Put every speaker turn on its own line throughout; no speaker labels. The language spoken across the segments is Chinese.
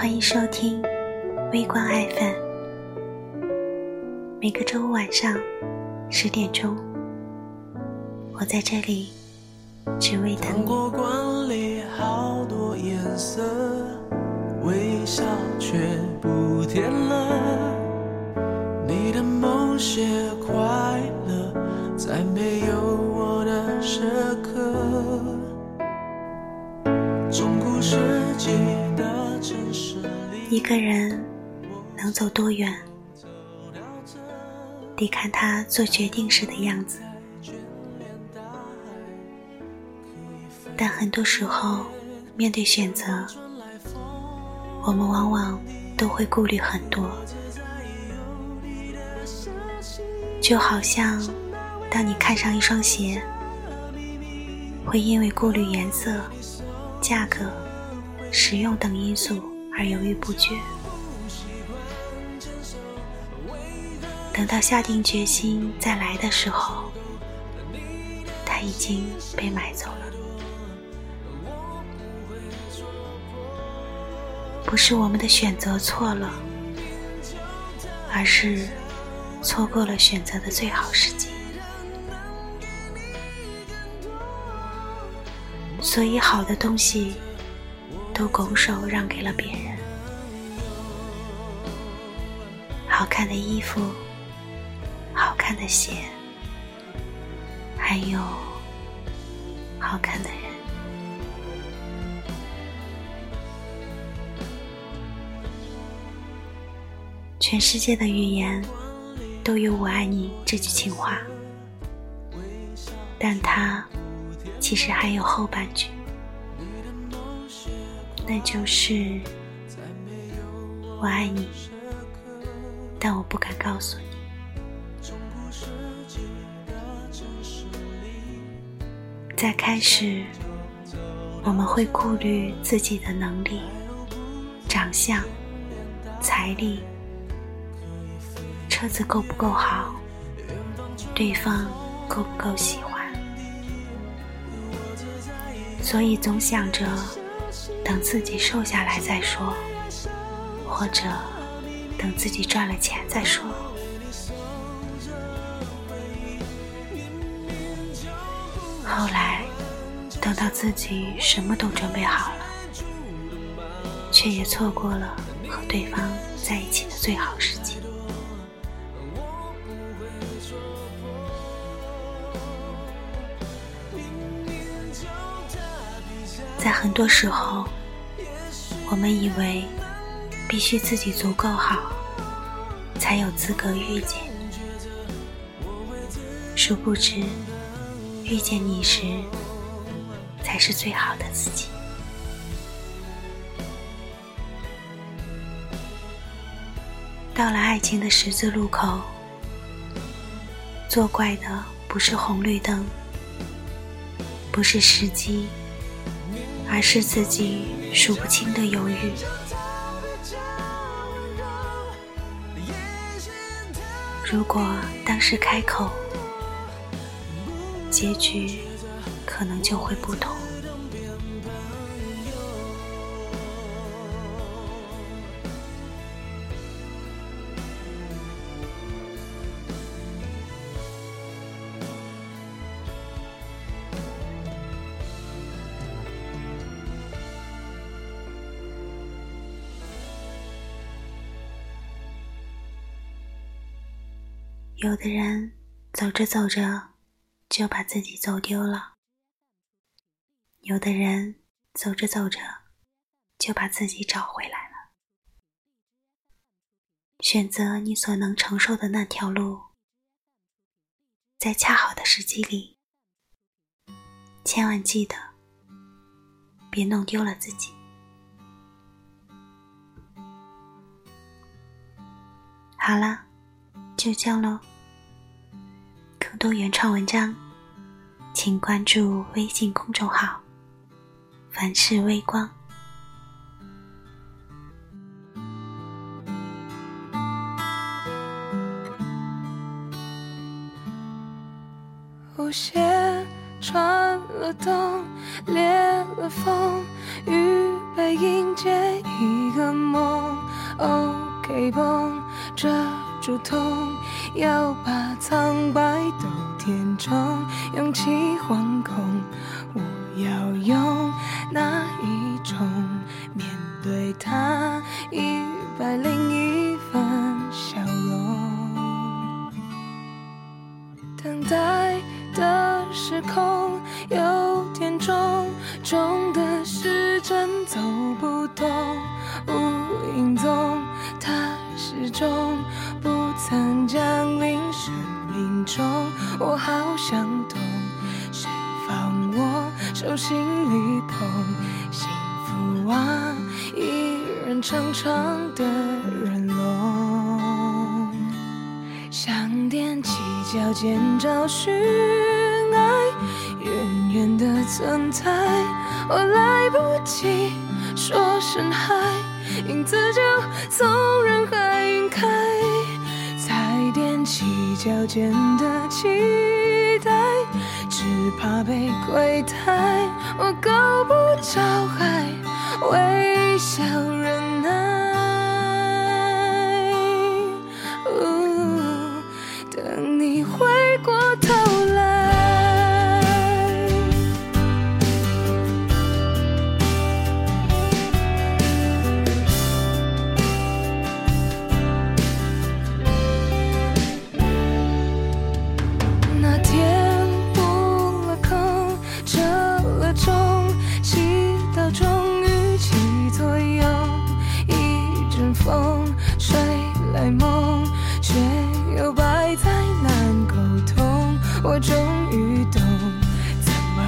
欢迎收听微光爱粉，每个周五晚上十点钟，我在这里只为等你。微笑却不甜了，你的某些快乐，在没有我的时刻。中古世纪的，一个人能走多远，得看他做决定时的样子。但很多时候，面对选择。我们往往都会顾虑很多，就好像当你看上一双鞋，会因为顾虑颜色、价格、实用等因素而犹豫不决。等到下定决心再来的时候，它已经被买走了。不是我们的选择错了，而是错过了选择的最好时机。所以，好的东西都拱手让给了别人，好看的衣服、好看的鞋，还有好看的人。全世界的语言都有“我爱你”这句情话，但它其实还有后半句，那就是“我爱你”，但我不敢告诉你。在开始，我们会顾虑自己的能力、长相、财力。车子够不够好？对方够不够喜欢？所以总想着等自己瘦下来再说，或者等自己赚了钱再说。后来等到自己什么都准备好了，却也错过了和对方在一起的最好时机。在很多时候，我们以为必须自己足够好，才有资格遇见。殊不知，遇见你时，才是最好的自己。到了爱情的十字路口，作怪的不是红绿灯，不是时机。而是自己数不清的犹豫。如果当时开口，结局可能就会不同。有的人走着走着就把自己走丢了，有的人走着走着就把自己找回来了。选择你所能承受的那条路，在恰好的时机里，千万记得别弄丢了自己。好了。就这样喽。更多原创文章，请关注微信公众号“凡事微光”。
无限穿了冬，裂了缝，预备迎接一个梦。OK 绷遮住痛，要把苍白都填充，勇气惶恐。我要用哪一种面对它？一百零一分笑容，等待的时空有点重，重的时针走不动，无影踪。它始终我好想懂，谁放我手心里捧？幸福啊，一人长长的人龙，想踮起脚尖找寻爱，远远的存在，我来不及说声嗨。影子就从人海晕开，踮起脚尖的期待，只怕被亏待。我够风吹来梦，却又百态难沟通。我终于懂，怎么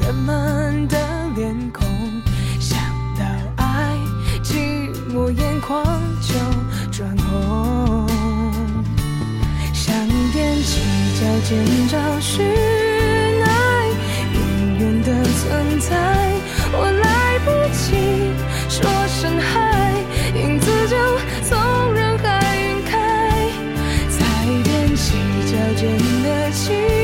人们的脸孔，想到爱，寂寞眼眶就转红。想踮起脚尖找寻。真的奇